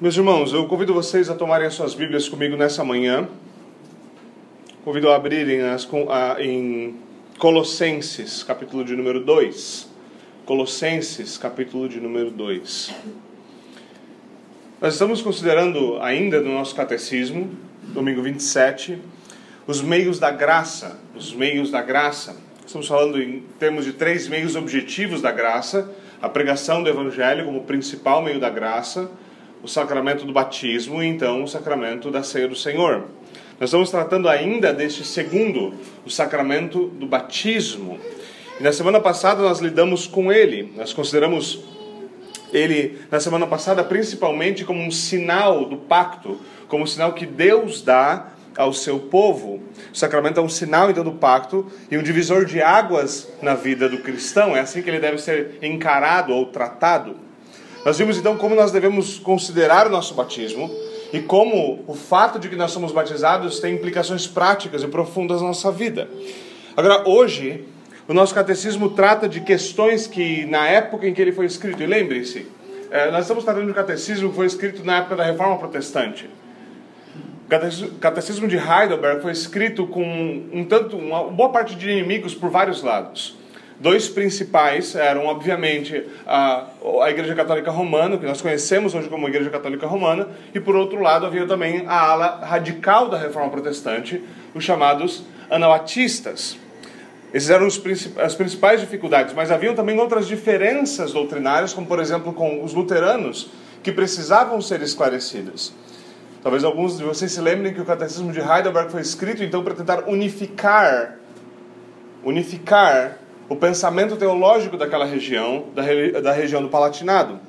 Meus irmãos, eu convido vocês a tomarem as suas Bíblias comigo nessa manhã. Convido a abrirem as, a, em Colossenses, capítulo de número 2. Colossenses, capítulo de número 2. Nós estamos considerando ainda no nosso catecismo, domingo 27, os meios da graça. Os meios da graça. Estamos falando em termos de três meios objetivos da graça: a pregação do Evangelho como principal meio da graça o sacramento do batismo e então o sacramento da ceia do Senhor. Nós estamos tratando ainda deste segundo, o sacramento do batismo. E na semana passada nós lidamos com ele, nós consideramos ele na semana passada principalmente como um sinal do pacto, como um sinal que Deus dá ao seu povo. O sacramento é um sinal então do pacto e um divisor de águas na vida do cristão. É assim que ele deve ser encarado ou tratado. Nós vimos então como nós devemos considerar o nosso batismo e como o fato de que nós somos batizados tem implicações práticas e profundas na nossa vida. Agora, hoje, o nosso catecismo trata de questões que, na época em que ele foi escrito, e lembre-se, eh, nós estamos tratando de um catecismo que foi escrito na época da Reforma Protestante. O catecismo de Heidelberg foi escrito com um tanto, uma boa parte de inimigos por vários lados. Dois principais eram, obviamente, a, a Igreja Católica Romana, que nós conhecemos hoje como Igreja Católica Romana, e por outro lado havia também a ala radical da Reforma Protestante, os chamados anabatistas. Esses eram as principais dificuldades, mas haviam também outras diferenças doutrinárias, como por exemplo com os luteranos, que precisavam ser esclarecidas. Talvez alguns de vocês se lembrem que o Catecismo de Heidelberg foi escrito então para tentar unificar unificar o pensamento teológico daquela região, da, da região do Palatinado.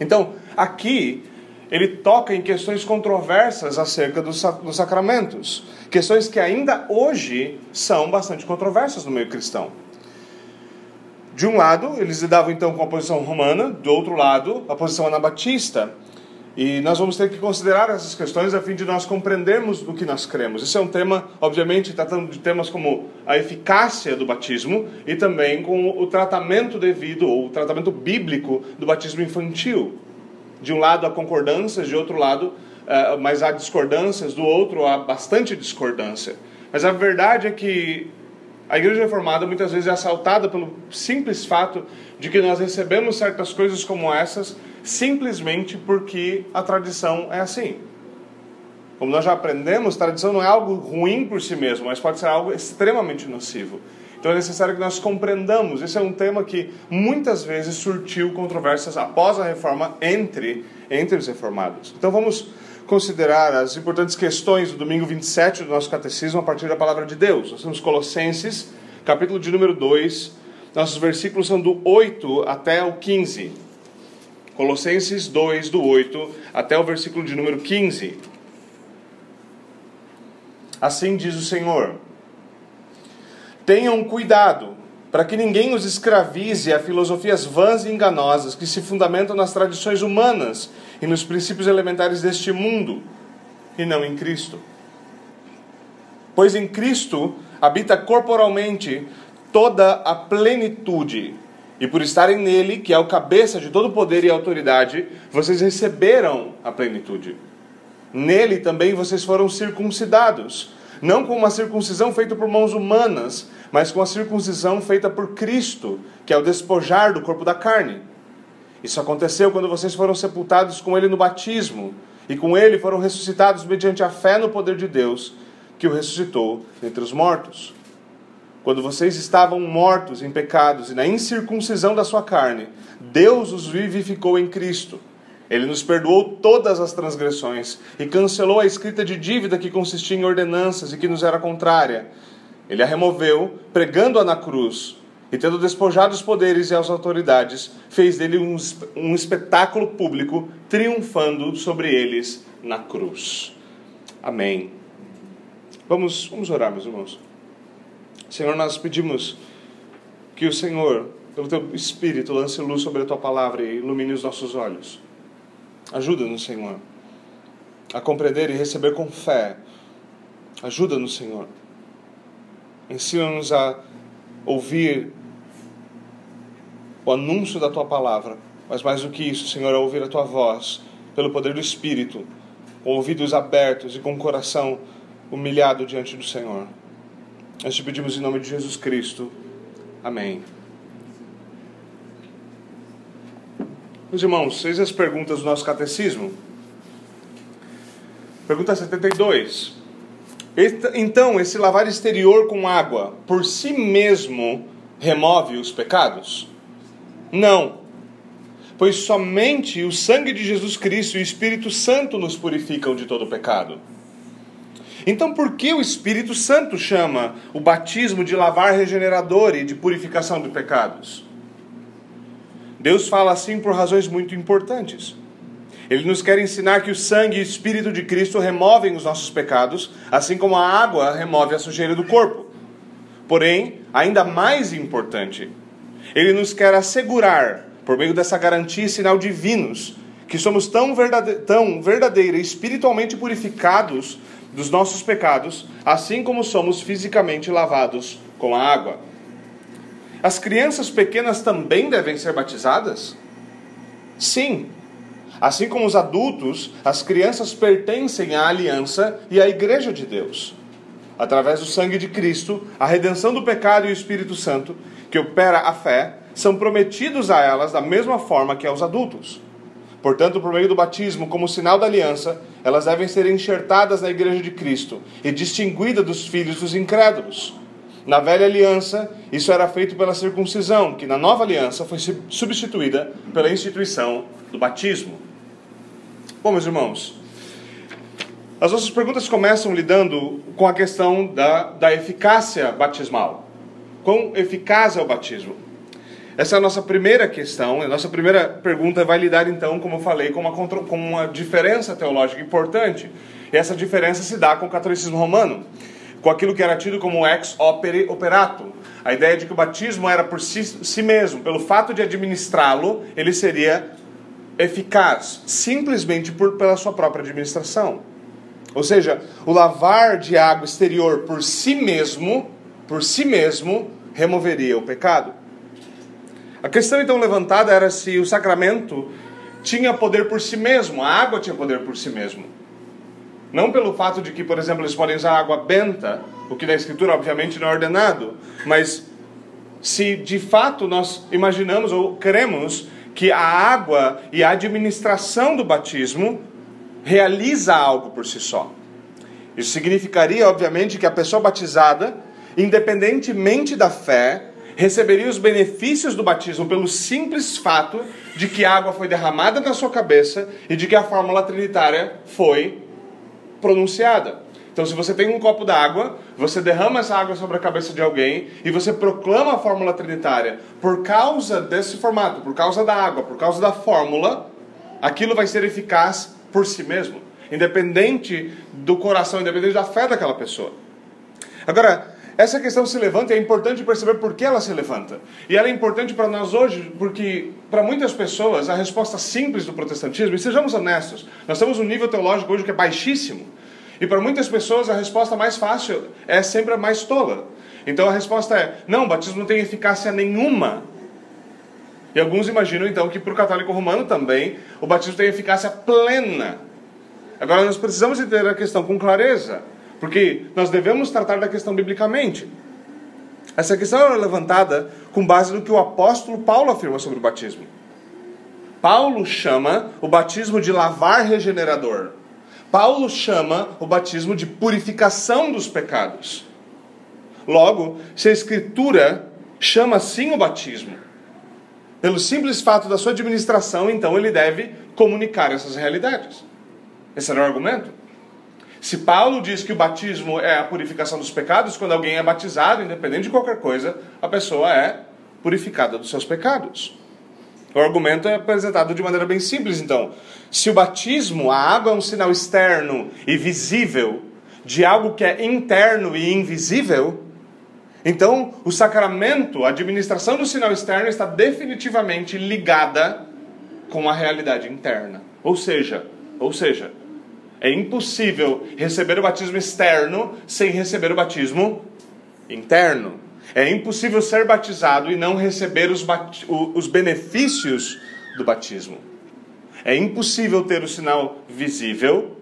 Então, aqui, ele toca em questões controversas acerca dos, dos sacramentos, questões que ainda hoje são bastante controversas no meio cristão. De um lado, eles lidavam então com a posição romana, do outro lado, a posição anabatista. E nós vamos ter que considerar essas questões a fim de nós compreendermos o que nós cremos. Esse é um tema, obviamente, tratando de temas como a eficácia do batismo e também com o tratamento devido, ou o tratamento bíblico do batismo infantil. De um lado há concordâncias, de outro lado, uh, mas há discordâncias, do outro há bastante discordância. Mas a verdade é que a igreja reformada muitas vezes é assaltada pelo simples fato de que nós recebemos certas coisas como essas simplesmente porque a tradição é assim. Como nós já aprendemos, tradição não é algo ruim por si mesmo, mas pode ser algo extremamente nocivo. Então é necessário que nós compreendamos. Esse é um tema que muitas vezes surtiu controvérsias após a reforma entre, entre os reformados. Então vamos considerar as importantes questões do domingo 27 do nosso catecismo a partir da palavra de Deus. Nós temos Colossenses, capítulo de número 2. Nossos versículos são do 8 até o 15. Colossenses 2, do 8 até o versículo de número 15. Assim diz o Senhor: Tenham cuidado para que ninguém os escravize a filosofias vãs e enganosas que se fundamentam nas tradições humanas e nos princípios elementares deste mundo, e não em Cristo. Pois em Cristo habita corporalmente toda a plenitude e por estarem nele, que é o cabeça de todo poder e autoridade, vocês receberam a plenitude. Nele também vocês foram circuncidados, não com uma circuncisão feita por mãos humanas, mas com a circuncisão feita por Cristo, que é o despojar do corpo da carne. Isso aconteceu quando vocês foram sepultados com ele no batismo, e com ele foram ressuscitados mediante a fé no poder de Deus, que o ressuscitou entre os mortos. Quando vocês estavam mortos em pecados e na incircuncisão da sua carne, Deus os vivificou em Cristo. Ele nos perdoou todas as transgressões e cancelou a escrita de dívida que consistia em ordenanças e que nos era contrária. Ele a removeu, pregando-a na cruz, e tendo despojado os poderes e as autoridades, fez dele um, um espetáculo público, triunfando sobre eles na cruz. Amém. Vamos, vamos orar, meus irmãos. Senhor, nós pedimos que o Senhor, pelo teu Espírito, lance luz sobre a tua palavra e ilumine os nossos olhos. Ajuda-nos, Senhor, a compreender e receber com fé. Ajuda-nos, Senhor. Ensina-nos a ouvir o anúncio da tua palavra, mas mais do que isso, Senhor, a ouvir a tua voz pelo poder do Espírito, com ouvidos abertos e com o coração humilhado diante do Senhor. Nós te pedimos em nome de Jesus Cristo. Amém. Meus irmãos, fez as perguntas do nosso catecismo. Pergunta 72. Então, esse lavar exterior com água, por si mesmo, remove os pecados? Não. Pois somente o sangue de Jesus Cristo e o Espírito Santo nos purificam de todo pecado. Então, por que o Espírito Santo chama o batismo de lavar regenerador e de purificação de pecados? Deus fala assim por razões muito importantes. Ele nos quer ensinar que o sangue e o Espírito de Cristo removem os nossos pecados, assim como a água remove a sujeira do corpo. Porém, ainda mais importante, ele nos quer assegurar, por meio dessa garantia e sinal divinos, que somos tão, verdade tão verdadeira espiritualmente purificados dos nossos pecados, assim como somos fisicamente lavados com a água. As crianças pequenas também devem ser batizadas? Sim. Assim como os adultos, as crianças pertencem à aliança e à igreja de Deus. Através do sangue de Cristo, a redenção do pecado e o Espírito Santo, que opera a fé, são prometidos a elas da mesma forma que aos adultos. Portanto, por meio do batismo, como sinal da aliança, elas devem ser enxertadas na igreja de Cristo e distinguidas dos filhos dos incrédulos. Na velha aliança, isso era feito pela circuncisão, que na nova aliança foi substituída pela instituição do batismo. Bom, meus irmãos, as nossas perguntas começam lidando com a questão da, da eficácia batismal. Quão eficaz é o batismo? Essa é a nossa primeira questão. A nossa primeira pergunta vai lidar, então, como eu falei, com uma, com uma diferença teológica importante. E essa diferença se dá com o catolicismo romano com aquilo que era tido como ex opere operato. A ideia de que o batismo era por si, si mesmo, pelo fato de administrá-lo, ele seria eficaz, simplesmente por, pela sua própria administração. Ou seja, o lavar de água exterior por si mesmo, por si mesmo, removeria o pecado. A questão então levantada era se o sacramento tinha poder por si mesmo, a água tinha poder por si mesmo. Não pelo fato de que, por exemplo, eles podem usar água benta, o que na Escritura obviamente não é ordenado, mas se de fato nós imaginamos ou queremos que a água e a administração do batismo realiza algo por si só. Isso significaria, obviamente, que a pessoa batizada, independentemente da fé, receberia os benefícios do batismo pelo simples fato de que a água foi derramada na sua cabeça e de que a fórmula trinitária foi pronunciada. Então, se você tem um copo d'água, você derrama essa água sobre a cabeça de alguém e você proclama a fórmula trinitária. Por causa desse formato, por causa da água, por causa da fórmula, aquilo vai ser eficaz por si mesmo, independente do coração, independente da fé daquela pessoa. Agora, essa questão se levanta e é importante perceber por que ela se levanta. E ela é importante para nós hoje, porque para muitas pessoas a resposta simples do protestantismo, e sejamos honestos, nós temos um nível teológico hoje que é baixíssimo. E para muitas pessoas a resposta mais fácil é sempre a mais tola. Então a resposta é: não, o batismo não tem eficácia nenhuma. E alguns imaginam então que para o católico romano também o batismo tem eficácia plena. Agora nós precisamos entender a questão com clareza. Porque nós devemos tratar da questão biblicamente. Essa questão é levantada com base no que o apóstolo Paulo afirma sobre o batismo. Paulo chama o batismo de lavar regenerador. Paulo chama o batismo de purificação dos pecados. Logo, se a Escritura chama assim o batismo, pelo simples fato da sua administração, então ele deve comunicar essas realidades. Esse era o argumento. Se Paulo diz que o batismo é a purificação dos pecados, quando alguém é batizado, independente de qualquer coisa, a pessoa é purificada dos seus pecados. O argumento é apresentado de maneira bem simples, então. Se o batismo, a água é um sinal externo e visível de algo que é interno e invisível, então o sacramento, a administração do sinal externo está definitivamente ligada com a realidade interna. Ou seja, ou seja, é impossível receber o batismo externo sem receber o batismo interno. É impossível ser batizado e não receber os, os benefícios do batismo. É impossível ter o sinal visível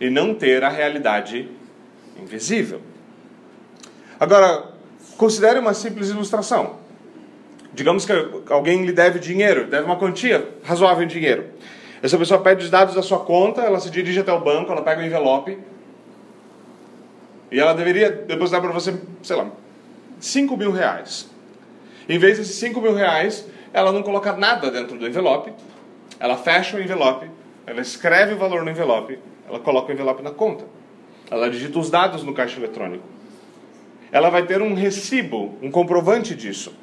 e não ter a realidade invisível. Agora, considere uma simples ilustração. Digamos que alguém lhe deve dinheiro, deve uma quantia razoável em dinheiro. Essa pessoa pede os dados da sua conta, ela se dirige até o banco, ela pega o envelope e ela deveria depositar para você, sei lá, 5 mil reais. Em vez desses 5 mil reais, ela não coloca nada dentro do envelope, ela fecha o envelope, ela escreve o valor no envelope, ela coloca o envelope na conta. Ela digita os dados no caixa eletrônico. Ela vai ter um recibo, um comprovante disso.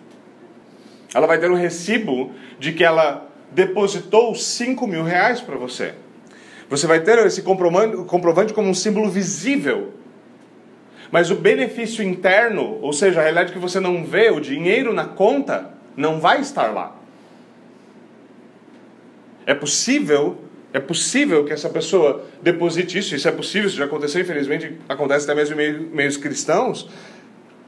Ela vai ter um recibo de que ela depositou 5 mil reais para você. Você vai ter esse comprovante como um símbolo visível. Mas o benefício interno, ou seja, a realidade que você não vê, o dinheiro na conta, não vai estar lá. É possível, é possível que essa pessoa deposite isso, isso é possível, isso já aconteceu, infelizmente acontece até mesmo em meios cristãos,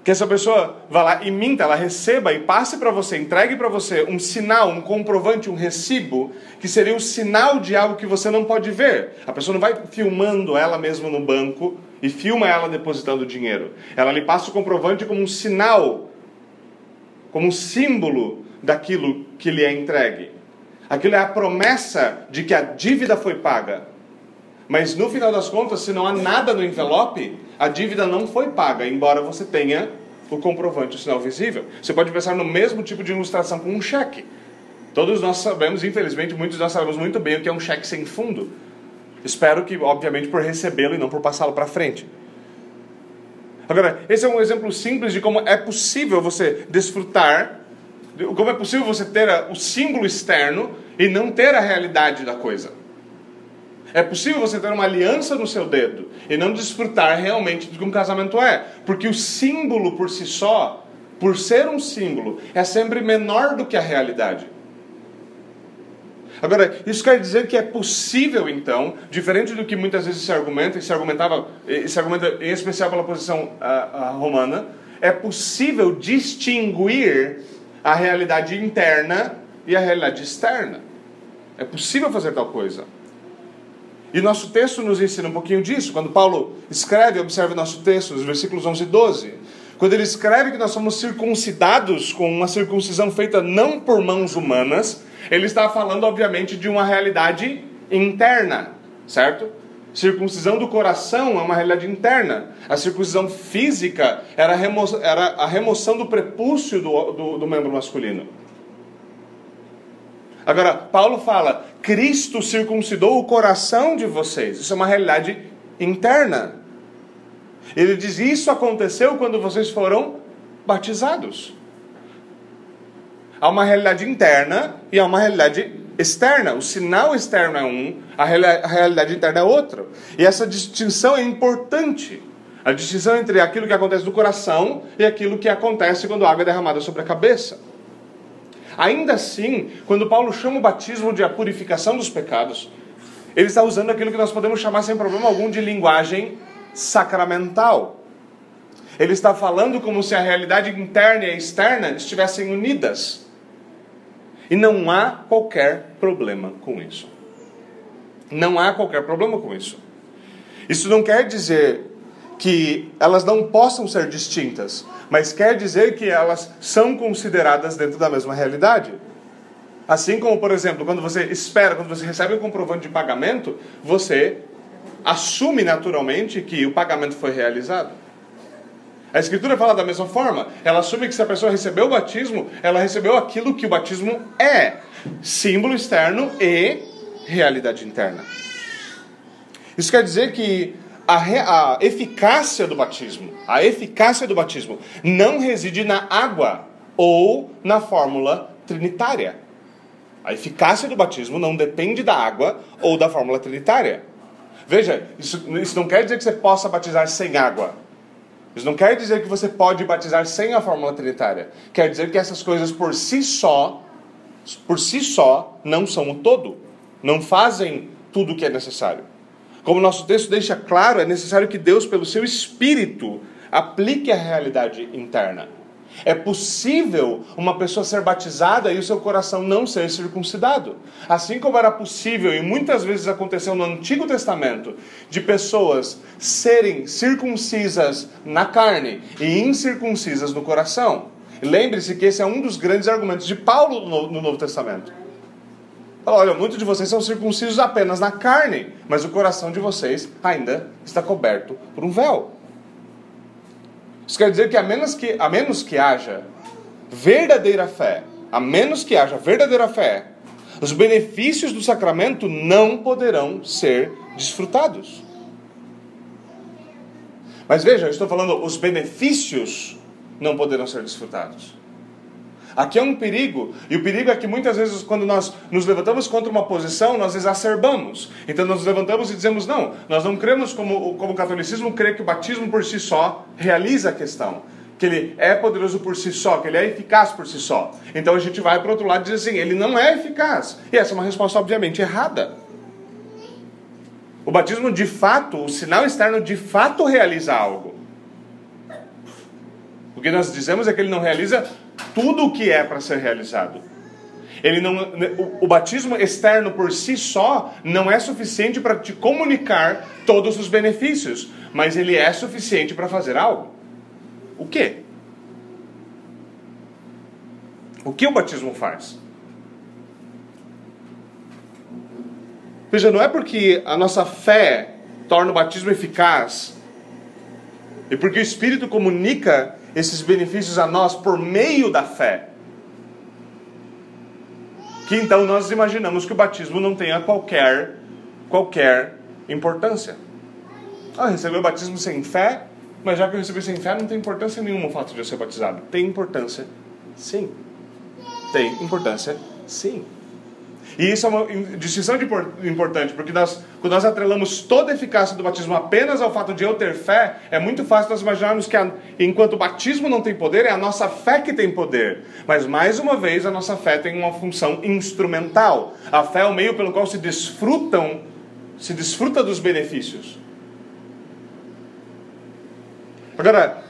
que essa pessoa vá lá e minta, ela receba e passe para você, entregue para você um sinal, um comprovante, um recibo, que seria o sinal de algo que você não pode ver. A pessoa não vai filmando ela mesma no banco e filma ela depositando dinheiro. Ela lhe passa o comprovante como um sinal, como um símbolo daquilo que lhe é entregue. Aquilo é a promessa de que a dívida foi paga. Mas no final das contas, se não há nada no envelope, a dívida não foi paga, embora você tenha o comprovante, o sinal visível. Você pode pensar no mesmo tipo de ilustração com um cheque. Todos nós sabemos, infelizmente, muitos de nós sabemos muito bem o que é um cheque sem fundo. Espero que, obviamente, por recebê-lo e não por passá-lo para frente. Agora, esse é um exemplo simples de como é possível você desfrutar, como é possível você ter o símbolo externo e não ter a realidade da coisa. É possível você ter uma aliança no seu dedo e não desfrutar realmente do que um casamento é, porque o símbolo por si só, por ser um símbolo, é sempre menor do que a realidade. Agora, isso quer dizer que é possível, então, diferente do que muitas vezes se argumenta, e se, argumentava, e se argumenta em especial pela posição uh, uh, romana, é possível distinguir a realidade interna e a realidade externa. É possível fazer tal coisa. E nosso texto nos ensina um pouquinho disso. Quando Paulo escreve, observe nosso texto, nos versículos 11 e 12. Quando ele escreve que nós somos circuncidados com uma circuncisão feita não por mãos humanas, ele está falando, obviamente, de uma realidade interna, certo? Circuncisão do coração é uma realidade interna. A circuncisão física era a, remoção do prepúcio do, do, do membro masculino. Agora, Paulo fala: Cristo circuncidou o coração de vocês. Isso é uma realidade interna. Ele diz: Isso aconteceu quando vocês foram batizados. Há uma realidade interna e há uma realidade externa. O sinal externo é um, a realidade interna é outro. E essa distinção é importante. A distinção entre aquilo que acontece no coração e aquilo que acontece quando a água é derramada sobre a cabeça. Ainda assim, quando Paulo chama o batismo de a purificação dos pecados, ele está usando aquilo que nós podemos chamar sem problema algum de linguagem sacramental. Ele está falando como se a realidade interna e externa estivessem unidas. E não há qualquer problema com isso. Não há qualquer problema com isso. Isso não quer dizer que elas não possam ser distintas, mas quer dizer que elas são consideradas dentro da mesma realidade. Assim como, por exemplo, quando você espera, quando você recebe um comprovante de pagamento, você assume naturalmente que o pagamento foi realizado. A Escritura fala da mesma forma. Ela assume que se a pessoa recebeu o batismo, ela recebeu aquilo que o batismo é: símbolo externo e realidade interna. Isso quer dizer que a, a eficácia do batismo, a eficácia do batismo não reside na água ou na fórmula trinitária. A eficácia do batismo não depende da água ou da fórmula trinitária. Veja, isso, isso não quer dizer que você possa batizar sem água. Isso não quer dizer que você pode batizar sem a fórmula trinitária. Quer dizer que essas coisas por si só, por si só, não são o todo. Não fazem tudo o que é necessário. Como nosso texto deixa claro, é necessário que Deus, pelo seu Espírito, aplique a realidade interna. É possível uma pessoa ser batizada e o seu coração não ser circuncidado. Assim como era possível, e muitas vezes aconteceu no Antigo Testamento, de pessoas serem circuncisas na carne e incircuncisas no coração. Lembre-se que esse é um dos grandes argumentos de Paulo no Novo Testamento. Olha, muitos de vocês são circuncisos apenas na carne, mas o coração de vocês ainda está coberto por um véu. Isso quer dizer que a menos que, a menos que haja verdadeira fé, a menos que haja verdadeira fé, os benefícios do sacramento não poderão ser desfrutados. Mas veja, eu estou falando os benefícios não poderão ser desfrutados. Aqui é um perigo, e o perigo é que muitas vezes, quando nós nos levantamos contra uma posição, nós exacerbamos. Então, nós nos levantamos e dizemos: não, nós não cremos como, como o catolicismo crê que o batismo por si só realiza a questão. Que ele é poderoso por si só, que ele é eficaz por si só. Então a gente vai para o outro lado e diz assim: ele não é eficaz. E essa é uma resposta, obviamente, errada. O batismo de fato, o sinal externo de fato realiza algo. O que nós dizemos é que ele não realiza tudo o que é para ser realizado. Ele não, o, o batismo externo por si só não é suficiente para te comunicar todos os benefícios, mas ele é suficiente para fazer algo. O que? O que o batismo faz? Veja, não é porque a nossa fé torna o batismo eficaz e porque o Espírito comunica esses benefícios a nós por meio da fé. Que então nós imaginamos que o batismo não tenha qualquer qualquer importância. Ah, receber o batismo sem fé, mas já que eu recebi sem fé, não tem importância nenhuma o fato de eu ser batizado. Tem importância, sim. Tem importância, sim. E isso é uma distinção importante, porque nós, quando nós atrelamos toda a eficácia do batismo apenas ao fato de eu ter fé, é muito fácil nós imaginarmos que a, enquanto o batismo não tem poder, é a nossa fé que tem poder. Mas mais uma vez, a nossa fé tem uma função instrumental. A fé é o meio pelo qual se desfrutam, se desfruta dos benefícios. Agora,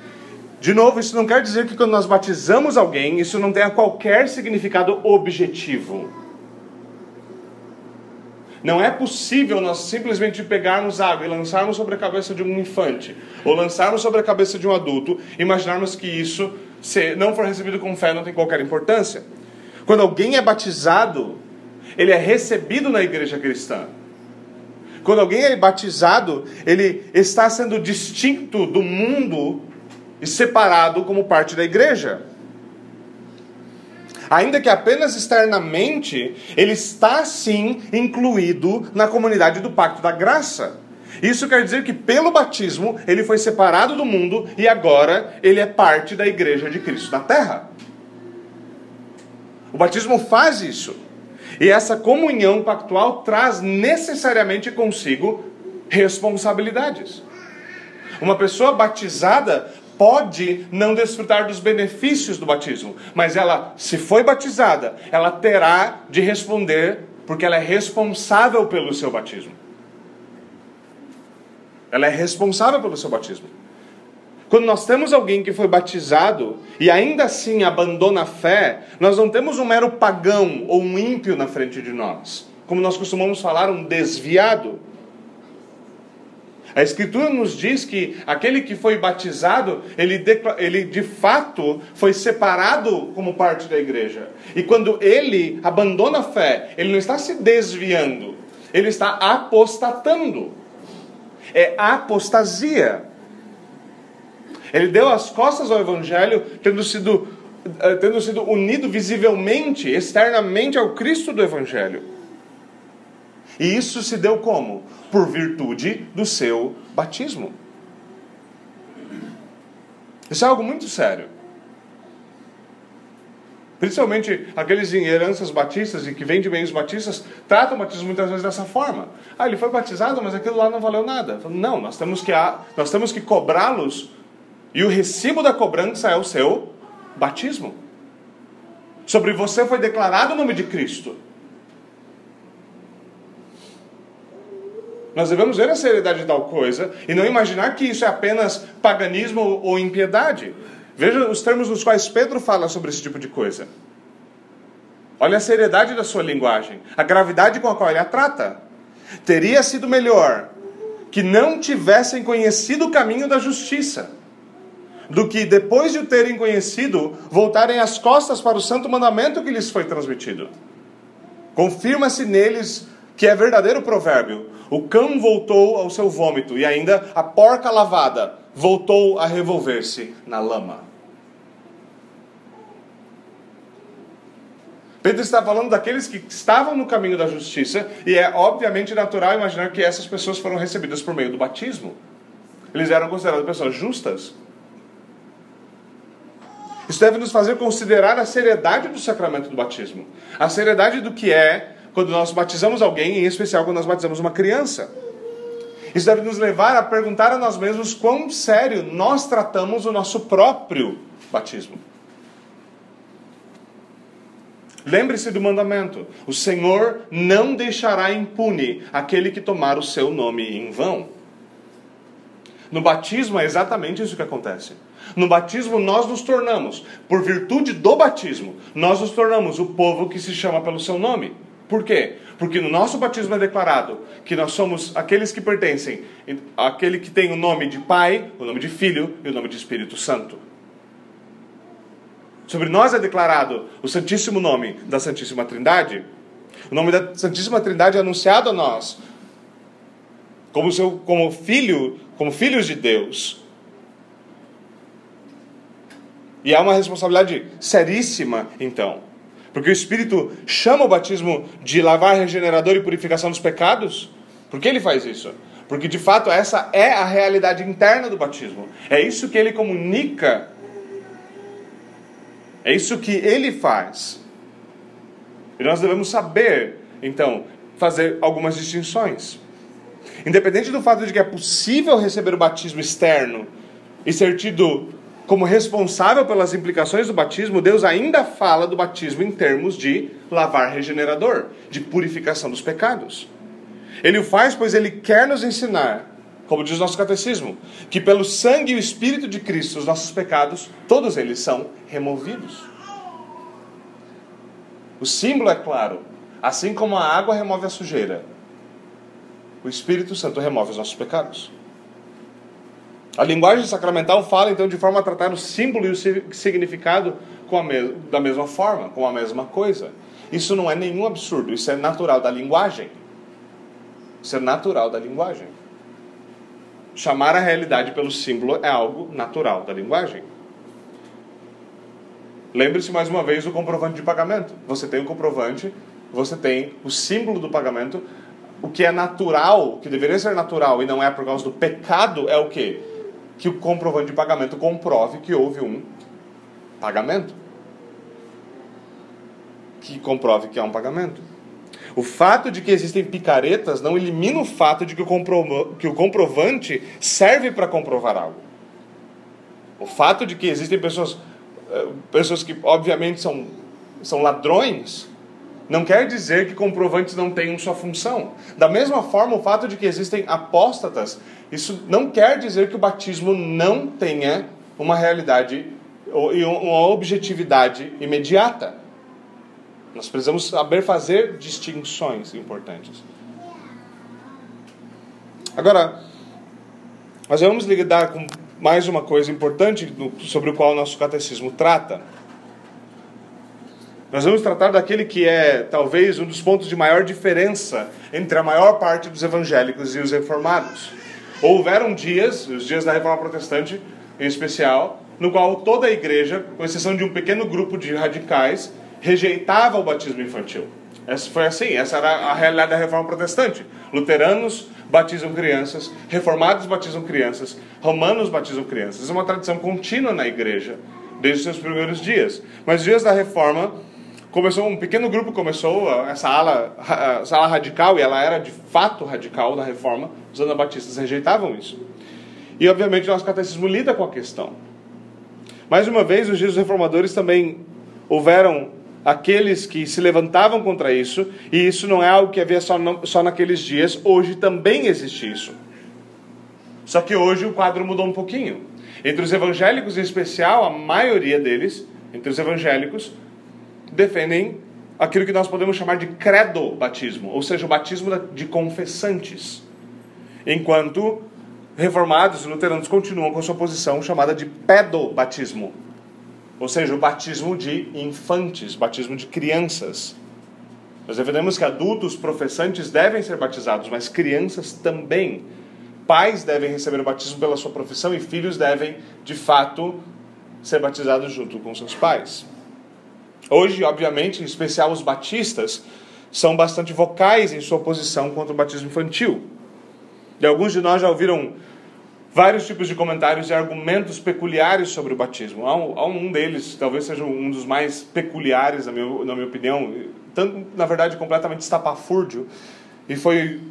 de novo, isso não quer dizer que quando nós batizamos alguém, isso não tenha qualquer significado objetivo. Não é possível nós simplesmente pegarmos água e lançarmos sobre a cabeça de um infante, ou lançarmos sobre a cabeça de um adulto, imaginarmos que isso, se não for recebido com fé, não tem qualquer importância. Quando alguém é batizado, ele é recebido na igreja cristã. Quando alguém é batizado, ele está sendo distinto do mundo e separado como parte da igreja ainda que apenas externamente, ele está sim incluído na comunidade do pacto da graça. Isso quer dizer que pelo batismo ele foi separado do mundo e agora ele é parte da igreja de Cristo na terra. O batismo faz isso. E essa comunhão pactual traz necessariamente consigo responsabilidades. Uma pessoa batizada pode não desfrutar dos benefícios do batismo, mas ela, se foi batizada, ela terá de responder, porque ela é responsável pelo seu batismo. Ela é responsável pelo seu batismo. Quando nós temos alguém que foi batizado e ainda assim abandona a fé, nós não temos um mero pagão ou um ímpio na frente de nós. Como nós costumamos falar, um desviado. A Escritura nos diz que aquele que foi batizado, ele, ele de fato foi separado como parte da igreja. E quando ele abandona a fé, ele não está se desviando, ele está apostatando. É apostasia. Ele deu as costas ao Evangelho, tendo sido, eh, tendo sido unido visivelmente, externamente ao Cristo do Evangelho. E isso se deu como? Por virtude do seu batismo. Isso é algo muito sério. Principalmente aqueles em heranças batistas e que vêm de meios batistas, tratam o batismo muitas vezes dessa forma. Ah, ele foi batizado, mas aquilo lá não valeu nada. Não, nós temos que, nós temos que cobrá-los e o recibo da cobrança é o seu batismo. Sobre você foi declarado o nome de Cristo. Nós devemos ver a seriedade de tal coisa e não imaginar que isso é apenas paganismo ou impiedade. Veja os termos nos quais Pedro fala sobre esse tipo de coisa. Olha a seriedade da sua linguagem, a gravidade com a qual ele a trata. Teria sido melhor que não tivessem conhecido o caminho da justiça, do que depois de o terem conhecido, voltarem as costas para o santo mandamento que lhes foi transmitido. Confirma-se neles que é verdadeiro provérbio: o cão voltou ao seu vômito, e ainda a porca lavada voltou a revolver-se na lama. Pedro está falando daqueles que estavam no caminho da justiça, e é obviamente natural imaginar que essas pessoas foram recebidas por meio do batismo. Eles eram considerados pessoas justas. Isso deve nos fazer considerar a seriedade do sacramento do batismo, a seriedade do que é quando nós batizamos alguém, em especial quando nós batizamos uma criança. Isso deve nos levar a perguntar a nós mesmos quão sério nós tratamos o nosso próprio batismo. Lembre-se do mandamento: o Senhor não deixará impune aquele que tomar o seu nome em vão. No batismo é exatamente isso que acontece. No batismo nós nos tornamos, por virtude do batismo, nós nos tornamos o povo que se chama pelo seu nome. Por quê? Porque no nosso batismo é declarado que nós somos aqueles que pertencem, aquele que tem o nome de Pai, o nome de Filho e o nome de Espírito Santo. Sobre nós é declarado o Santíssimo Nome da Santíssima Trindade. O nome da Santíssima Trindade é anunciado a nós como, seu, como filho, como filhos de Deus. E há uma responsabilidade seríssima, então. Porque o Espírito chama o batismo de lavar regenerador e purificação dos pecados. Por que ele faz isso? Porque de fato essa é a realidade interna do batismo. É isso que ele comunica. É isso que ele faz. E nós devemos saber, então, fazer algumas distinções. Independente do fato de que é possível receber o batismo externo e ser tido como responsável pelas implicações do batismo, Deus ainda fala do batismo em termos de lavar regenerador, de purificação dos pecados. Ele o faz pois ele quer nos ensinar, como diz nosso catecismo, que pelo sangue e o espírito de Cristo os nossos pecados, todos eles são removidos. O símbolo é claro, assim como a água remove a sujeira, o Espírito Santo remove os nossos pecados. A linguagem sacramental fala então de forma a tratar o símbolo e o significado me da mesma forma, com a mesma coisa. Isso não é nenhum absurdo, isso é natural da linguagem. Isso é natural da linguagem. Chamar a realidade pelo símbolo é algo natural da linguagem. Lembre-se mais uma vez do comprovante de pagamento. Você tem o comprovante, você tem o símbolo do pagamento. O que é natural, o que deveria ser natural e não é por causa do pecado, é o que? Que o comprovante de pagamento comprove que houve um pagamento. Que comprove que há um pagamento. O fato de que existem picaretas não elimina o fato de que o, que o comprovante serve para comprovar algo. O fato de que existem pessoas, eh, pessoas que obviamente são, são ladrões, não quer dizer que comprovantes não tenham sua função. Da mesma forma, o fato de que existem apóstatas isso não quer dizer que o batismo não tenha uma realidade e uma objetividade imediata. Nós precisamos saber fazer distinções importantes. Agora, nós vamos lidar com mais uma coisa importante sobre o qual o nosso catecismo trata. Nós vamos tratar daquele que é talvez um dos pontos de maior diferença entre a maior parte dos evangélicos e os reformados. Houveram dias, os dias da Reforma Protestante em especial, no qual toda a igreja, com exceção de um pequeno grupo de radicais, rejeitava o batismo infantil. Essa foi assim, essa era a realidade da Reforma Protestante. Luteranos batizam crianças, reformados batizam crianças, romanos batizam crianças. é uma tradição contínua na igreja desde os seus primeiros dias. Mas os dias da Reforma começou um pequeno grupo começou essa ala, essa ala radical e ela era de fato radical na reforma. Os anabatistas rejeitavam isso. E obviamente o nosso catecismo lida com a questão. Mais uma vez os dias reformadores também houveram aqueles que se levantavam contra isso e isso não é algo que havia só, só naqueles dias. Hoje também existe isso. Só que hoje o quadro mudou um pouquinho. Entre os evangélicos, em especial, a maioria deles, entre os evangélicos, defendem aquilo que nós podemos chamar de credo batismo, ou seja, o batismo de confessantes. Enquanto reformados e luteranos continuam com sua posição chamada de pedobatismo, ou seja, o batismo de infantes, batismo de crianças. Nós defendemos que adultos professantes devem ser batizados, mas crianças também. Pais devem receber o batismo pela sua profissão e filhos devem, de fato, ser batizados junto com seus pais. Hoje, obviamente, em especial os batistas, são bastante vocais em sua posição contra o batismo infantil. E alguns de nós já ouviram vários tipos de comentários e argumentos peculiares sobre o batismo. Há um, deles, talvez seja um dos mais peculiares, na minha, na minha opinião, tanto, na verdade, completamente estapafúrdio, e foi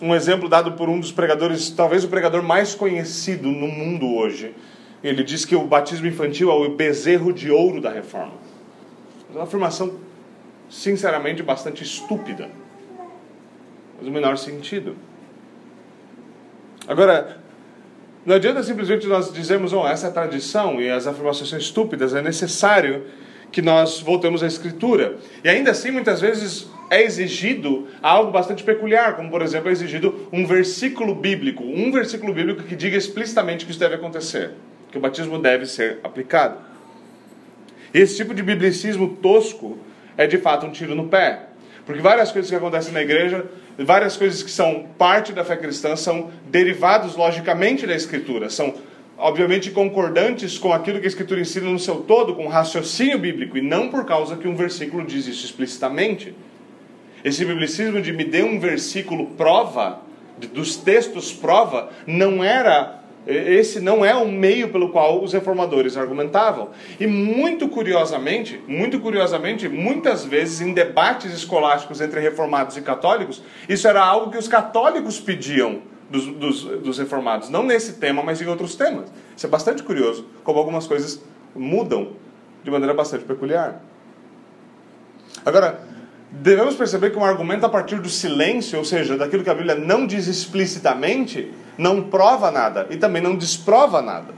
um exemplo dado por um dos pregadores, talvez o pregador mais conhecido no mundo hoje. Ele diz que o batismo infantil é o bezerro de ouro da reforma. É uma afirmação, sinceramente, bastante estúpida. Mas o menor sentido. Agora, não adianta simplesmente nós dizermos, oh, essa é a tradição e as afirmações são estúpidas, é necessário que nós voltemos à Escritura. E ainda assim, muitas vezes é exigido algo bastante peculiar, como por exemplo é exigido um versículo bíblico, um versículo bíblico que diga explicitamente que isso deve acontecer, que o batismo deve ser aplicado. Esse tipo de biblicismo tosco é de fato um tiro no pé, porque várias coisas que acontecem na igreja várias coisas que são parte da fé cristã são derivados logicamente da Escritura, são obviamente concordantes com aquilo que a Escritura ensina no seu todo, com o raciocínio bíblico, e não por causa que um versículo diz isso explicitamente. Esse biblicismo de me dê um versículo prova, dos textos prova, não era esse não é o meio pelo qual os reformadores argumentavam. E muito curiosamente, muito curiosamente, muitas vezes em debates escolásticos entre reformados e católicos, isso era algo que os católicos pediam dos, dos, dos reformados. Não nesse tema, mas em outros temas. Isso é bastante curioso, como algumas coisas mudam de maneira bastante peculiar. Agora, devemos perceber que um argumento a partir do silêncio, ou seja, daquilo que a Bíblia não diz explicitamente, não prova nada e também não desprova nada.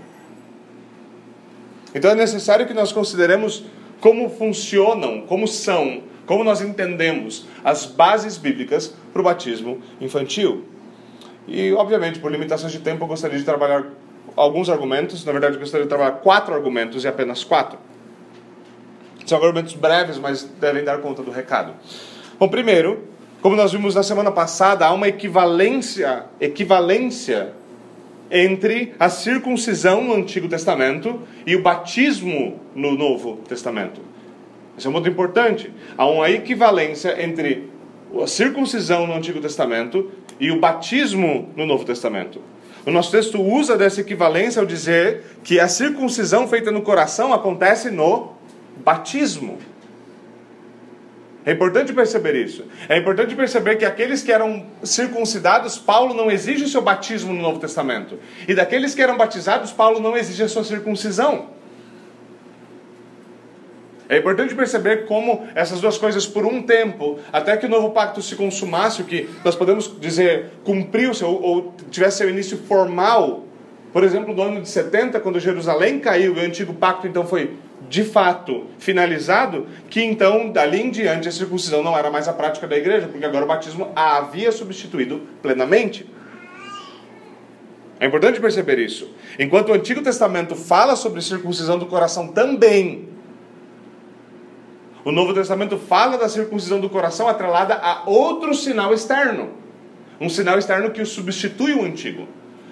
Então é necessário que nós consideremos como funcionam, como são, como nós entendemos as bases bíblicas para o batismo infantil. E, obviamente, por limitações de tempo, eu gostaria de trabalhar alguns argumentos. Na verdade, eu gostaria de trabalhar quatro argumentos e apenas quatro. São argumentos breves, mas devem dar conta do recado. Bom, primeiro, como nós vimos na semana passada, há uma equivalência, equivalência entre a circuncisão no Antigo Testamento e o batismo no Novo Testamento. Isso é muito importante. Há uma equivalência entre a circuncisão no Antigo Testamento e o batismo no Novo Testamento. O nosso texto usa dessa equivalência ao dizer que a circuncisão feita no coração acontece no batismo. É importante perceber isso. É importante perceber que aqueles que eram circuncidados, Paulo não exige o seu batismo no Novo Testamento. E daqueles que eram batizados, Paulo não exige a sua circuncisão. É importante perceber como essas duas coisas, por um tempo, até que o novo pacto se consumasse, o que nós podemos dizer cumpriu-se, ou, ou tivesse seu início formal, por exemplo, no ano de 70, quando Jerusalém caiu e o antigo pacto então foi de fato finalizado, que então, dali em diante, a circuncisão não era mais a prática da igreja, porque agora o batismo a havia substituído plenamente. É importante perceber isso. Enquanto o Antigo Testamento fala sobre circuncisão do coração também, o Novo Testamento fala da circuncisão do coração atrelada a outro sinal externo. Um sinal externo que o substitui o antigo.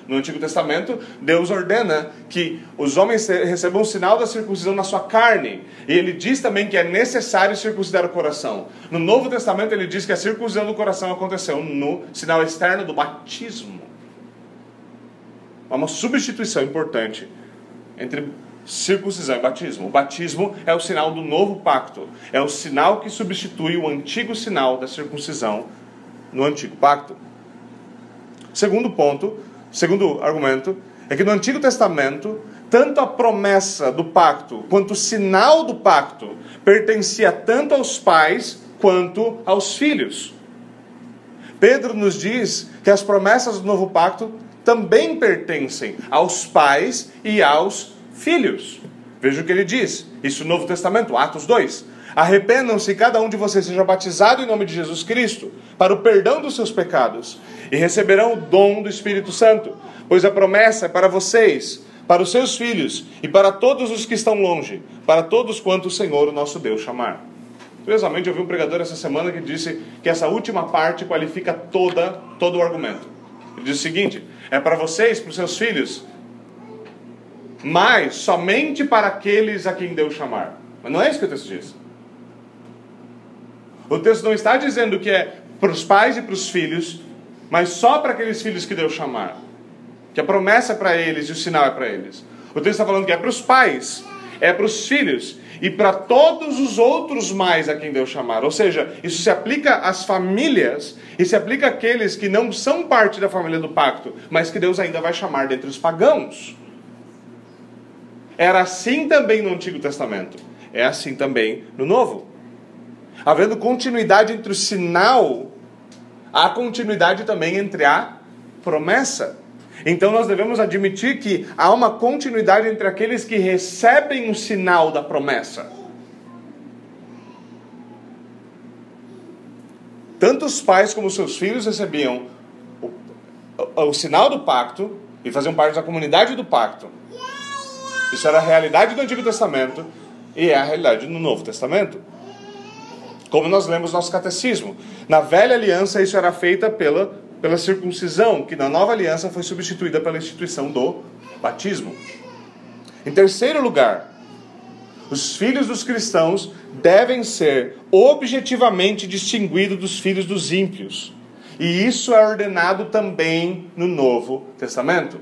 No Antigo Testamento, Deus ordena que os homens recebam o sinal da circuncisão na sua carne. E ele diz também que é necessário circuncidar o coração. No Novo Testamento, ele diz que a circuncisão do coração aconteceu no sinal externo do batismo. Há uma substituição importante entre circuncisão e batismo. O batismo é o sinal do novo pacto. É o sinal que substitui o antigo sinal da circuncisão no antigo pacto. Segundo ponto, segundo argumento, é que no Antigo Testamento, tanto a promessa do pacto quanto o sinal do pacto pertencia tanto aos pais quanto aos filhos. Pedro nos diz que as promessas do novo pacto também pertencem aos pais e aos filhos. Veja o que ele diz, isso no Novo Testamento, Atos 2. Arrependam-se cada um de vocês seja batizado em nome de Jesus Cristo, para o perdão dos seus pecados, e receberão o dom do Espírito Santo, pois a promessa é para vocês, para os seus filhos e para todos os que estão longe, para todos quanto o Senhor, o nosso Deus, chamar. Curiosamente, eu vi um pregador essa semana que disse que essa última parte qualifica toda, todo o argumento. Ele diz o seguinte: é para vocês, para os seus filhos, mas somente para aqueles a quem Deus chamar. Mas não é isso que o texto diz. O texto não está dizendo que é para os pais e para os filhos, mas só para aqueles filhos que Deus chamar. Que a promessa é para eles e o sinal é para eles. O texto está falando que é para os pais, é para os filhos e para todos os outros mais a quem Deus chamar. Ou seja, isso se aplica às famílias e se aplica àqueles que não são parte da família do pacto, mas que Deus ainda vai chamar dentre os pagãos. Era assim também no Antigo Testamento, é assim também no Novo. Havendo continuidade entre o sinal, há continuidade também entre a promessa. Então nós devemos admitir que há uma continuidade entre aqueles que recebem o sinal da promessa. Tanto os pais como seus filhos recebiam o, o, o sinal do pacto e faziam parte da comunidade do pacto. Isso era a realidade do Antigo Testamento e é a realidade do Novo Testamento. Como nós lemos no nosso catecismo. Na velha aliança, isso era feita pela pela circuncisão, que na nova aliança foi substituída pela instituição do batismo. Em terceiro lugar, os filhos dos cristãos devem ser objetivamente distinguidos dos filhos dos ímpios. E isso é ordenado também no Novo Testamento.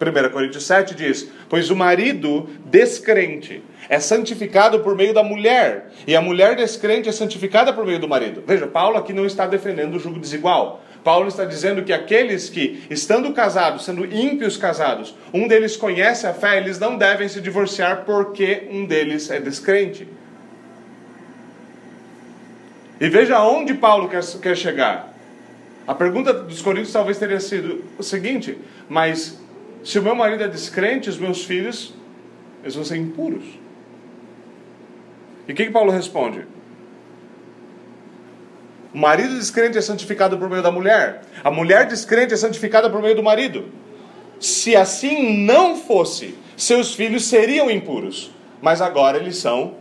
1 Coríntios 7 diz: Pois o marido descrente é santificado por meio da mulher, e a mulher descrente é santificada por meio do marido. Veja, Paulo aqui não está defendendo o jugo desigual. Paulo está dizendo que aqueles que, estando casados, sendo ímpios casados, um deles conhece a fé, eles não devem se divorciar porque um deles é descrente. E veja onde Paulo quer, quer chegar. A pergunta dos Coríntios talvez teria sido o seguinte: mas se o meu marido é descrente, os meus filhos, eles vão ser impuros. E o que, que Paulo responde? O marido descrente é santificado por meio da mulher. A mulher descrente é santificada por meio do marido. Se assim não fosse, seus filhos seriam impuros. Mas agora eles são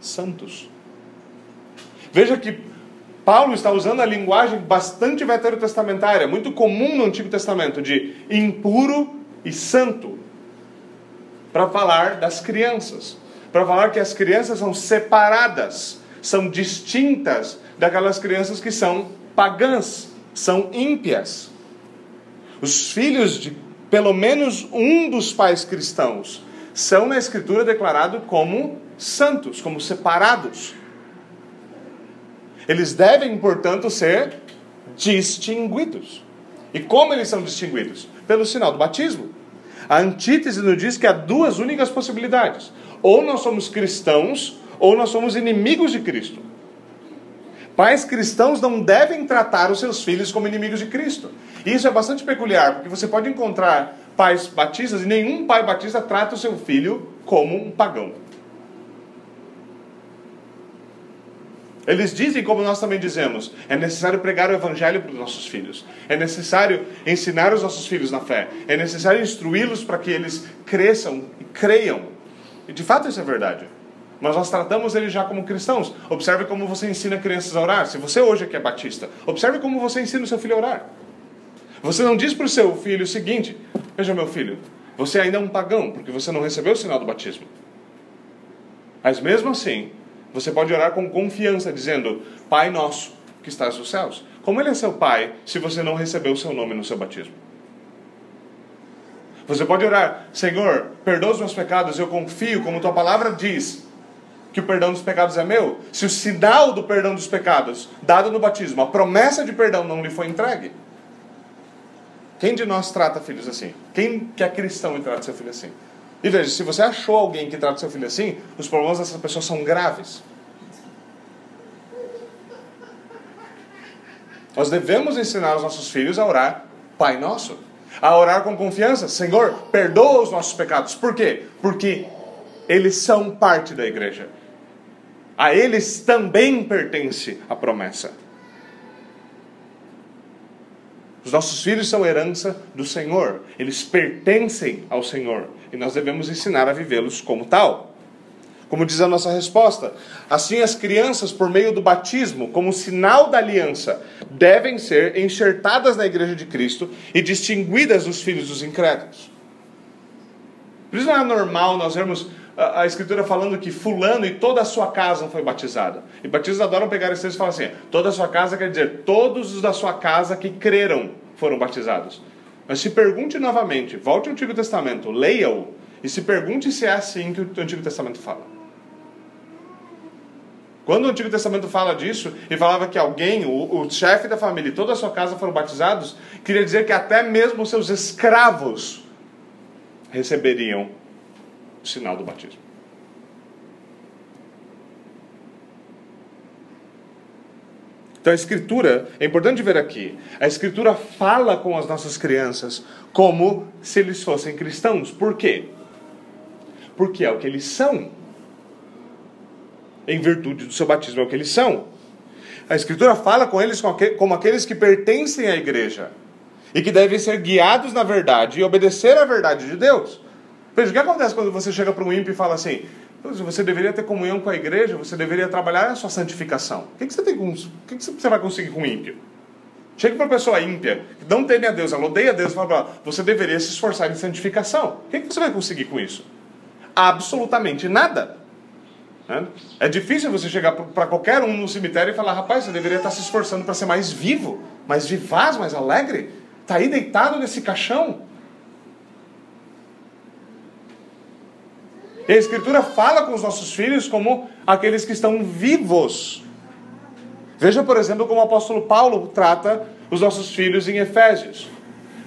santos. Veja que Paulo está usando a linguagem bastante veterotestamentária, muito comum no Antigo Testamento, de impuro e santo, para falar das crianças, para falar que as crianças são separadas, são distintas daquelas crianças que são pagãs, são ímpias. Os filhos de pelo menos um dos pais cristãos são na Escritura declarados como santos, como separados. Eles devem, portanto, ser distinguidos. E como eles são distinguidos? Pelo sinal do batismo. A antítese nos diz que há duas únicas possibilidades: ou nós somos cristãos, ou nós somos inimigos de Cristo. Pais cristãos não devem tratar os seus filhos como inimigos de Cristo. E isso é bastante peculiar, porque você pode encontrar pais batistas e nenhum pai batista trata o seu filho como um pagão. Eles dizem, como nós também dizemos, é necessário pregar o evangelho para os nossos filhos. É necessário ensinar os nossos filhos na fé. É necessário instruí-los para que eles cresçam e creiam. E de fato isso é verdade. Mas nós tratamos ele já como cristãos. Observe como você ensina crianças a orar. Se você hoje aqui é batista, observe como você ensina o seu filho a orar. Você não diz para o seu filho o seguinte: Veja, meu filho, você ainda é um pagão, porque você não recebeu o sinal do batismo. Mas mesmo assim, você pode orar com confiança, dizendo: Pai nosso que estás nos céus. Como ele é seu pai se você não recebeu o seu nome no seu batismo? Você pode orar: Senhor, perdoa os meus pecados, eu confio, como tua palavra diz, que o perdão dos pecados é meu, se o sinal do perdão dos pecados, dado no batismo, a promessa de perdão não lhe foi entregue, quem de nós trata filhos assim? Quem que é cristão e trata seu filho assim? E veja, se você achou alguém que trata seu filho assim, os problemas dessa pessoa são graves. Nós devemos ensinar os nossos filhos a orar Pai Nosso. A orar com confiança, Senhor, perdoa os nossos pecados. Por quê? Porque eles são parte da igreja. A eles também pertence a promessa. Os nossos filhos são herança do Senhor, eles pertencem ao Senhor e nós devemos ensinar a vivê-los como tal. Como diz a nossa resposta, assim as crianças, por meio do batismo, como sinal da aliança, devem ser enxertadas na igreja de Cristo e distinguidas dos filhos dos incrédulos. Por isso não é normal nós vermos a, a Escritura falando que Fulano e toda a sua casa foi batizada. E batistas adoram pegar esse texto e falar assim: toda a sua casa quer dizer todos os da sua casa que creram foram batizados. Mas se pergunte novamente, volte ao Antigo Testamento, leia-o e se pergunte se é assim que o Antigo Testamento fala. Quando o Antigo Testamento fala disso e falava que alguém, o, o chefe da família e toda a sua casa foram batizados, queria dizer que até mesmo seus escravos receberiam o sinal do batismo. Então a Escritura, é importante ver aqui, a Escritura fala com as nossas crianças como se eles fossem cristãos. Por quê? Porque é o que eles são em virtude do seu batismo, é o que eles são. A Escritura fala com eles como aqueles que pertencem à igreja e que devem ser guiados na verdade e obedecer à verdade de Deus. Veja, o que acontece quando você chega para um ímpio e fala assim: você deveria ter comunhão com a igreja, você deveria trabalhar a sua santificação. O que, você, tem com, o que, você vai conseguir com o ímpio? Chega para uma pessoa ímpia, que não teme a Deus, ela odeia a Deus, fala ela, você deveria se esforçar em santificação. O que você vai conseguir com isso? Absolutamente nada. É difícil você chegar para qualquer um no cemitério e falar: rapaz, você deveria estar se esforçando para ser mais vivo, mais vivaz, mais alegre. Está aí deitado nesse caixão. E a Escritura fala com os nossos filhos como aqueles que estão vivos. Veja, por exemplo, como o apóstolo Paulo trata os nossos filhos em Efésios.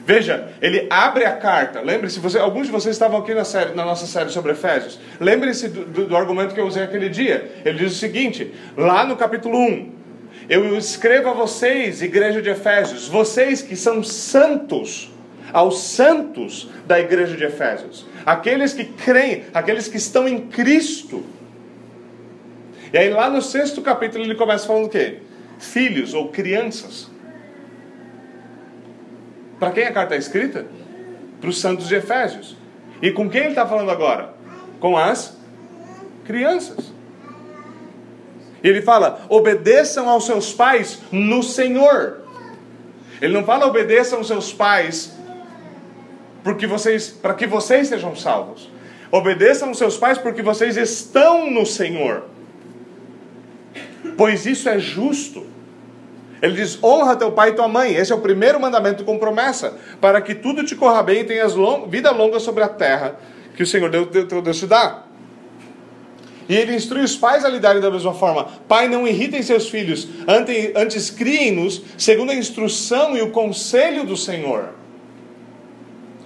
Veja, ele abre a carta. Lembre-se, você, alguns de vocês estavam aqui na, série, na nossa série sobre Efésios. Lembre-se do, do, do, argumento que eu usei aquele dia. Ele diz o seguinte, lá no capítulo 1: Eu escrevo a vocês, igreja de Efésios, vocês que são santos, aos santos da igreja de Efésios, aqueles que creem, aqueles que estão em Cristo. E aí, lá no sexto capítulo, ele começa falando o quê? Filhos ou crianças. Para quem a carta é escrita? Para os santos de Efésios. E com quem ele está falando agora? Com as crianças. E ele fala: obedeçam aos seus pais no Senhor. Ele não fala obedeçam aos seus pais porque vocês, para que vocês sejam salvos. Obedeçam aos seus pais porque vocês estão no Senhor. Pois isso é justo. Ele diz: honra teu pai e tua mãe. Esse é o primeiro mandamento com promessa, para que tudo te corra bem e tenhas long vida longa sobre a terra que o Senhor Deus, Deus, te dá. E ele instrui os pais a lidarem da mesma forma. Pai, não irritem seus filhos, antes, antes criem-nos segundo a instrução e o conselho do Senhor.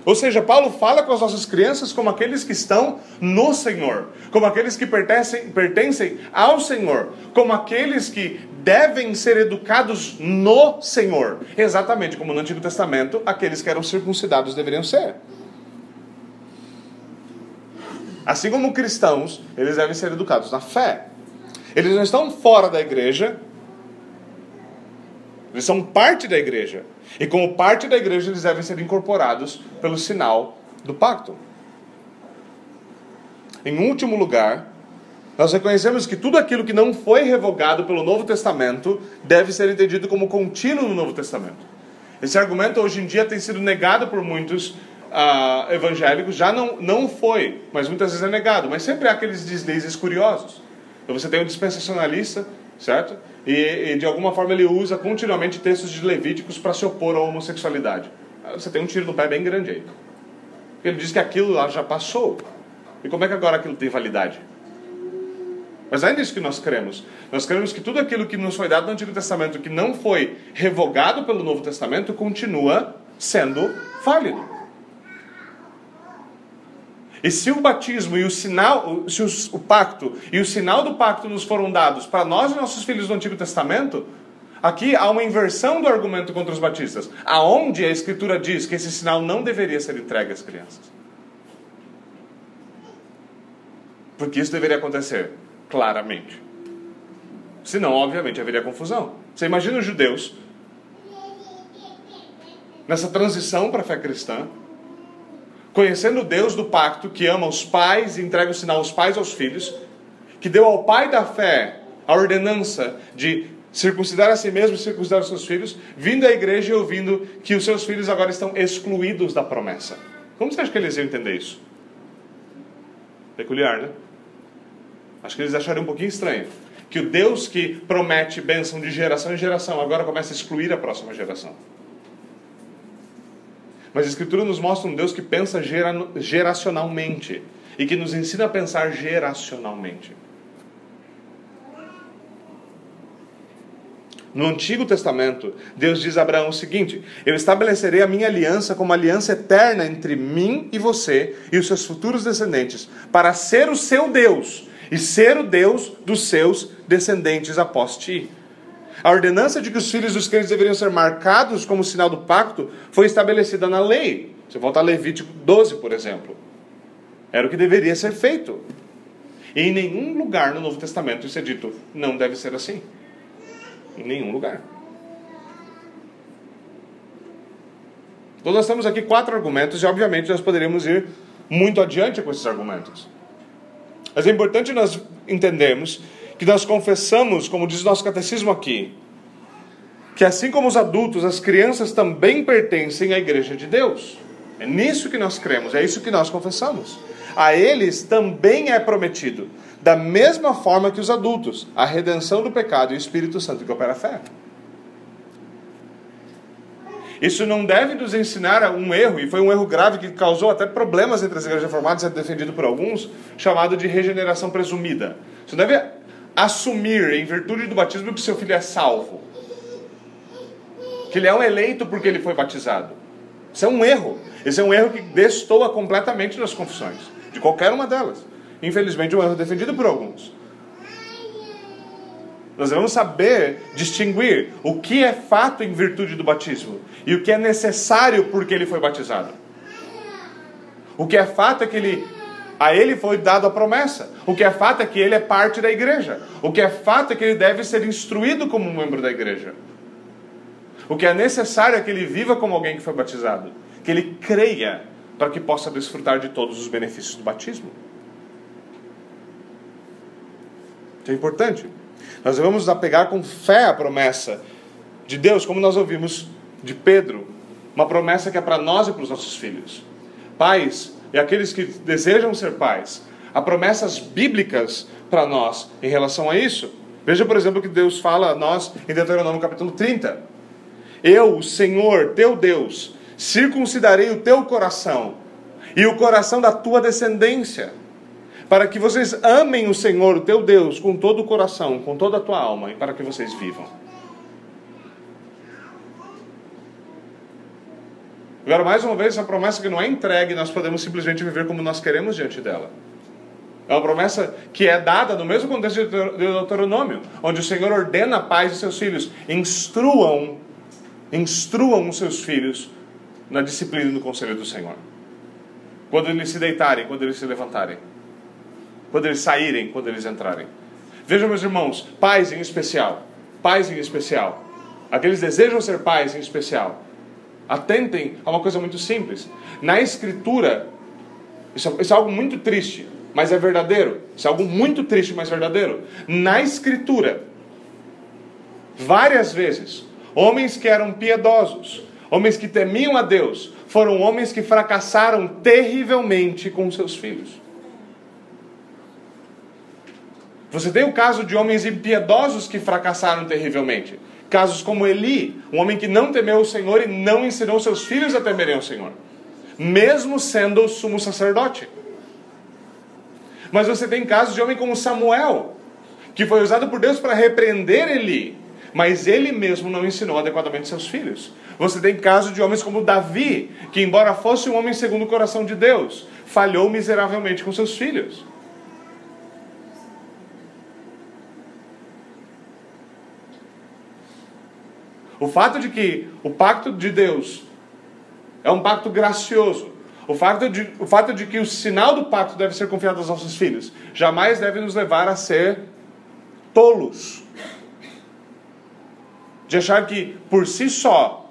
Ou seja, Paulo fala com as nossas crianças como aqueles que estão no Senhor, como aqueles que pertencem, pertencem ao Senhor, como aqueles que devem ser educados no Senhor. Exatamente como no Antigo Testamento, aqueles que eram circuncidados deveriam ser. Assim como cristãos, eles devem ser educados na fé. Eles não estão fora da igreja, eles são parte da igreja. E como parte da igreja, eles devem ser incorporados pelo sinal do pacto. Em último lugar, nós reconhecemos que tudo aquilo que não foi revogado pelo Novo Testamento deve ser entendido como contínuo no Novo Testamento. Esse argumento hoje em dia tem sido negado por muitos uh, evangélicos, já não, não foi, mas muitas vezes é negado. Mas sempre há aqueles deslizes curiosos. Então você tem um dispensacionalista, certo? E, e, de alguma forma ele usa continuamente textos de Levíticos para se opor à homossexualidade. Você tem um tiro no pé bem grande aí. Ele diz que aquilo lá já passou. E como é que agora aquilo tem validade? Mas ainda é isso que nós cremos. Nós cremos que tudo aquilo que nos foi dado no Antigo Testamento, que não foi revogado pelo Novo Testamento, continua sendo válido. E se o batismo e o sinal, se o pacto e o sinal do pacto nos foram dados para nós e nossos filhos do Antigo Testamento, Aqui há uma inversão do argumento contra os batistas, aonde a Escritura diz que esse sinal não deveria ser entregue às crianças. Porque isso deveria acontecer claramente. Senão, obviamente, haveria confusão. Você imagina os judeus nessa transição para a fé cristã, conhecendo o Deus do pacto que ama os pais e entrega o sinal aos pais e aos filhos, que deu ao pai da fé a ordenança de circuncidar a si mesmo e circuncidar os seus filhos, vindo à igreja e ouvindo que os seus filhos agora estão excluídos da promessa. Como você acha que eles iam entender isso? Peculiar, né? Acho que eles achariam um pouquinho estranho. Que o Deus que promete bênção de geração em geração agora começa a excluir a próxima geração. Mas a Escritura nos mostra um Deus que pensa gera, geracionalmente e que nos ensina a pensar geracionalmente. No Antigo Testamento, Deus diz a Abraão o seguinte: Eu estabelecerei a minha aliança como aliança eterna entre mim e você e os seus futuros descendentes, para ser o seu Deus e ser o Deus dos seus descendentes após ti. A ordenança de que os filhos dos crentes deveriam ser marcados como sinal do pacto foi estabelecida na lei. Você volta a Levítico 12, por exemplo. Era o que deveria ser feito. E em nenhum lugar no Novo Testamento isso é dito, não deve ser assim. Em nenhum lugar. Então nós temos aqui quatro argumentos e obviamente nós poderíamos ir muito adiante com esses argumentos. Mas é importante nós entendermos que nós confessamos, como diz nosso catecismo aqui, que assim como os adultos, as crianças também pertencem à igreja de Deus. É nisso que nós cremos, é isso que nós confessamos. A eles também é prometido, da mesma forma que os adultos, a redenção do pecado e o Espírito Santo que opera a fé. Isso não deve nos ensinar um erro, e foi um erro grave que causou até problemas entre as igrejas reformadas, é defendido por alguns, chamado de regeneração presumida. Isso deve assumir, em virtude do batismo, que seu filho é salvo. Que ele é um eleito porque ele foi batizado. Isso é um erro. Esse é um erro que destoa completamente das confissões, de qualquer uma delas. Infelizmente, um erro defendido por alguns. Nós devemos saber distinguir o que é fato em virtude do batismo e o que é necessário porque ele foi batizado. O que é fato é que ele a ele foi dada a promessa. O que é fato é que ele é parte da igreja. O que é fato é que ele deve ser instruído como membro da igreja. O que é necessário é que ele viva como alguém que foi batizado. Que ele creia para que possa desfrutar de todos os benefícios do batismo. Isso é importante. Nós devemos apegar com fé à promessa de Deus, como nós ouvimos de Pedro. Uma promessa que é para nós e para os nossos filhos. Pais, e aqueles que desejam ser pais. Há promessas bíblicas para nós em relação a isso. Veja, por exemplo, que Deus fala a nós em Deuteronômio capítulo 30. Eu, o Senhor, teu Deus, circuncidarei o teu coração e o coração da tua descendência, para que vocês amem o Senhor, o teu Deus, com todo o coração, com toda a tua alma, e para que vocês vivam. Agora, mais uma vez, essa promessa que não é entregue, nós podemos simplesmente viver como nós queremos diante dela. É uma promessa que é dada no mesmo contexto de Deuteronômio, onde o Senhor ordena pais e seus filhos, instruam, instruam os seus filhos na disciplina e no conselho do Senhor. Quando eles se deitarem, quando eles se levantarem, quando eles saírem, quando eles entrarem. Vejam, meus irmãos, pais em especial, pais em especial, aqueles desejam ser pais em especial, Atentem a uma coisa muito simples. Na Escritura, isso, isso é algo muito triste, mas é verdadeiro. Isso é algo muito triste, mas verdadeiro. Na Escritura, várias vezes, homens que eram piedosos, homens que temiam a Deus, foram homens que fracassaram terrivelmente com seus filhos. Você tem o caso de homens impiedosos que fracassaram terrivelmente. Casos como Eli, um homem que não temeu o Senhor e não ensinou seus filhos a temerem o Senhor, mesmo sendo o sumo sacerdote. Mas você tem casos de homem como Samuel, que foi usado por Deus para repreender Eli, mas ele mesmo não ensinou adequadamente seus filhos. Você tem casos de homens como Davi, que, embora fosse um homem segundo o coração de Deus, falhou miseravelmente com seus filhos. O fato de que o pacto de Deus é um pacto gracioso, o fato, de, o fato de que o sinal do pacto deve ser confiado aos nossos filhos, jamais deve nos levar a ser tolos. De achar que, por si só,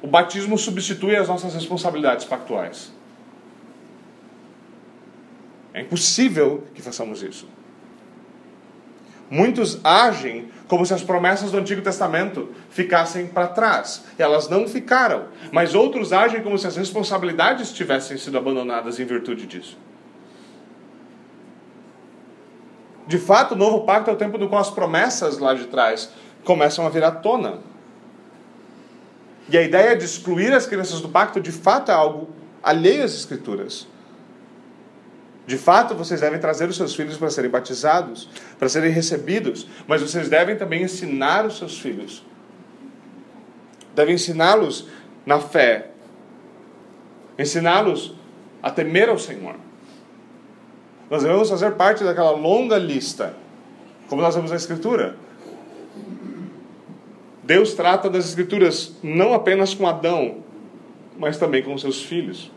o batismo substitui as nossas responsabilidades pactuais. É impossível que façamos isso. Muitos agem como se as promessas do Antigo Testamento ficassem para trás. Elas não ficaram. Mas outros agem como se as responsabilidades tivessem sido abandonadas em virtude disso. De fato, o novo pacto é o tempo no qual as promessas lá de trás começam a vir à tona. E a ideia de excluir as crianças do pacto, de fato, é algo alheio às Escrituras. De fato, vocês devem trazer os seus filhos para serem batizados, para serem recebidos, mas vocês devem também ensinar os seus filhos. Devem ensiná-los na fé, ensiná-los a temer ao Senhor. Nós devemos fazer parte daquela longa lista, como nós vemos na Escritura. Deus trata das Escrituras não apenas com Adão, mas também com seus filhos.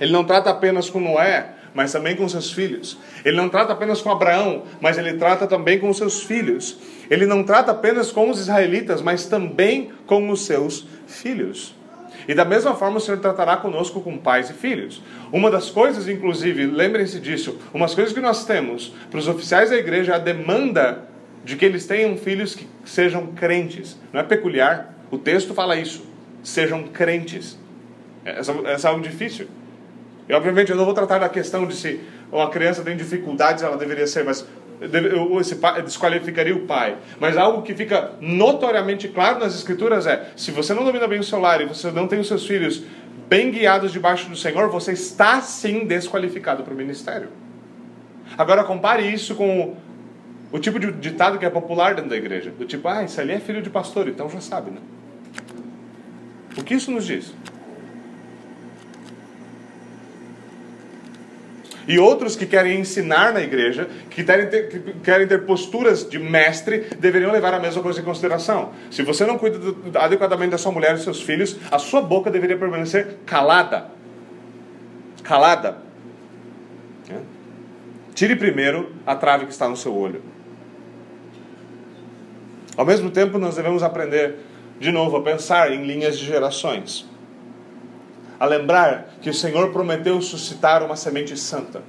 Ele não trata apenas com Noé, mas também com seus filhos. Ele não trata apenas com Abraão, mas ele trata também com seus filhos. Ele não trata apenas com os israelitas, mas também com os seus filhos. E da mesma forma o Senhor tratará conosco com pais e filhos. Uma das coisas, inclusive, lembrem-se disso, umas coisas que nós temos para os oficiais da igreja é a demanda de que eles tenham filhos que sejam crentes. Não é peculiar, o texto fala isso. Sejam crentes. Essa, essa é algo difícil. E obviamente eu não vou tratar da questão de se uma criança tem dificuldades, ela deveria ser, mas esse pai, desqualificaria o pai. Mas algo que fica notoriamente claro nas escrituras é: se você não domina bem o seu lar e você não tem os seus filhos bem guiados debaixo do Senhor, você está sim desqualificado para o ministério. Agora compare isso com o tipo de ditado que é popular dentro da igreja, do tipo, ah, isso ali é filho de pastor, então já sabe, né? O que isso nos diz? E outros que querem ensinar na igreja, que querem, ter, que querem ter posturas de mestre, deveriam levar a mesma coisa em consideração. Se você não cuida adequadamente da sua mulher e dos seus filhos, a sua boca deveria permanecer calada. Calada. É. Tire primeiro a trave que está no seu olho. Ao mesmo tempo, nós devemos aprender de novo a pensar em linhas de gerações a lembrar que o Senhor prometeu suscitar uma semente santa,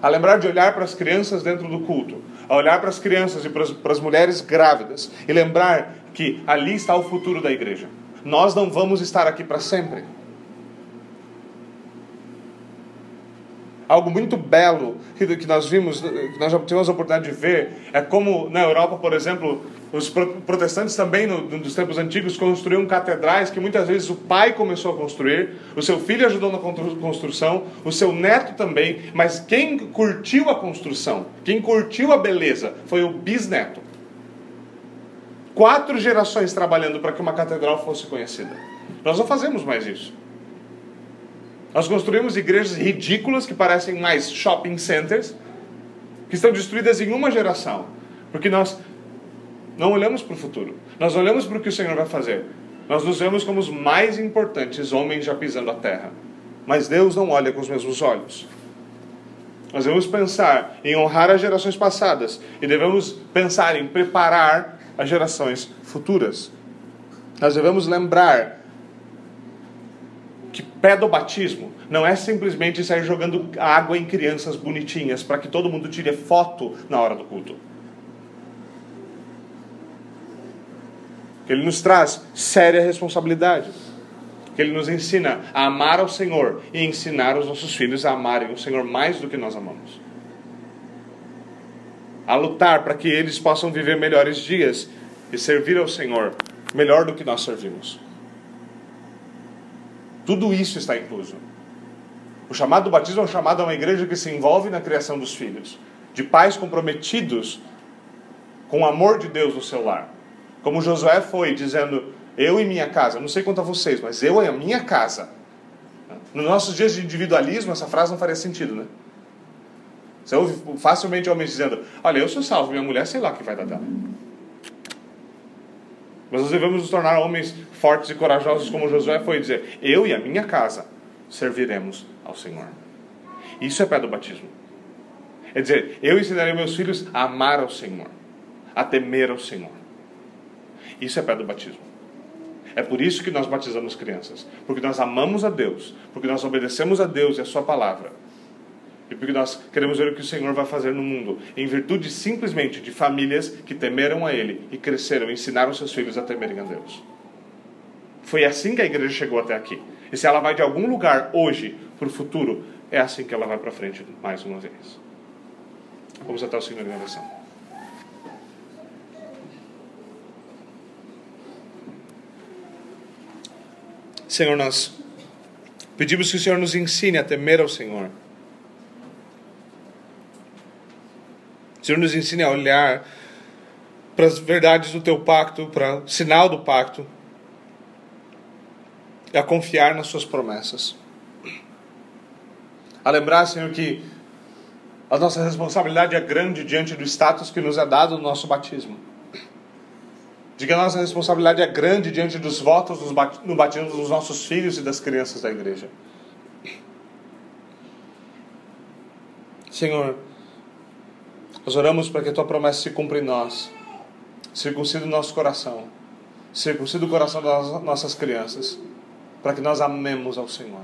a lembrar de olhar para as crianças dentro do culto, a olhar para as crianças e para as, para as mulheres grávidas e lembrar que ali está o futuro da igreja. Nós não vamos estar aqui para sempre. Algo muito belo que nós vimos, que nós já tivemos a oportunidade de ver, é como na Europa, por exemplo, os protestantes também, no, nos tempos antigos, construíam catedrais que muitas vezes o pai começou a construir, o seu filho ajudou na construção, o seu neto também, mas quem curtiu a construção, quem curtiu a beleza, foi o bisneto. Quatro gerações trabalhando para que uma catedral fosse conhecida. Nós não fazemos mais isso. Nós construímos igrejas ridículas que parecem mais shopping centers, que estão destruídas em uma geração, porque nós não olhamos para o futuro. Nós olhamos para o que o Senhor vai fazer. Nós nos vemos como os mais importantes homens já pisando a terra. Mas Deus não olha com os mesmos olhos. Nós devemos pensar em honrar as gerações passadas e devemos pensar em preparar as gerações futuras. Nós devemos lembrar que pedobatismo não é simplesmente sair jogando água em crianças bonitinhas para que todo mundo tire foto na hora do culto. ele nos traz séria responsabilidade. Ele nos ensina a amar ao Senhor e ensinar os nossos filhos a amarem o Senhor mais do que nós amamos. A lutar para que eles possam viver melhores dias e servir ao Senhor melhor do que nós servimos. Tudo isso está incluso. O chamado do batismo é um chamado a uma igreja que se envolve na criação dos filhos, de pais comprometidos com o amor de Deus no seu lar como Josué foi, dizendo: Eu e minha casa. Não sei quanto a vocês, mas eu e a minha casa. Nos nossos dias de individualismo, essa frase não faria sentido, né? Você ouve facilmente homens dizendo: Olha, eu sou salvo, minha mulher sei lá o que vai dar dela. Mas nós devemos nos tornar homens fortes e corajosos, como Josué foi dizer: Eu e a minha casa serviremos ao Senhor. Isso é pé do batismo. É dizer, eu ensinarei meus filhos a amar ao Senhor, a temer ao Senhor. Isso é pé do batismo. É por isso que nós batizamos crianças, porque nós amamos a Deus, porque nós obedecemos a Deus e a Sua palavra, e porque nós queremos ver o que o Senhor vai fazer no mundo, em virtude simplesmente de famílias que temeram a Ele e cresceram, ensinaram seus filhos a temerem a Deus. Foi assim que a igreja chegou até aqui. E se ela vai de algum lugar hoje para o futuro, é assim que ela vai para frente mais uma vez. Vamos até o Senhor em oração. Senhor, nós pedimos que o Senhor nos ensine a temer ao Senhor. Senhor nos ensine a olhar para as verdades do teu pacto, para o sinal do pacto, e a confiar nas suas promessas. A lembrar, Senhor, que a nossa responsabilidade é grande diante do status que nos é dado no nosso batismo. De que a nossa responsabilidade é grande diante dos votos no batismo dos nossos filhos e das crianças da igreja. Senhor, nós oramos para que a tua promessa se cumpra em nós. Circuncida o nosso coração. Circuncida o coração das nossas crianças. Para que nós amemos ao Senhor.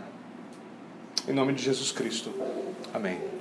Em nome de Jesus Cristo. Amém.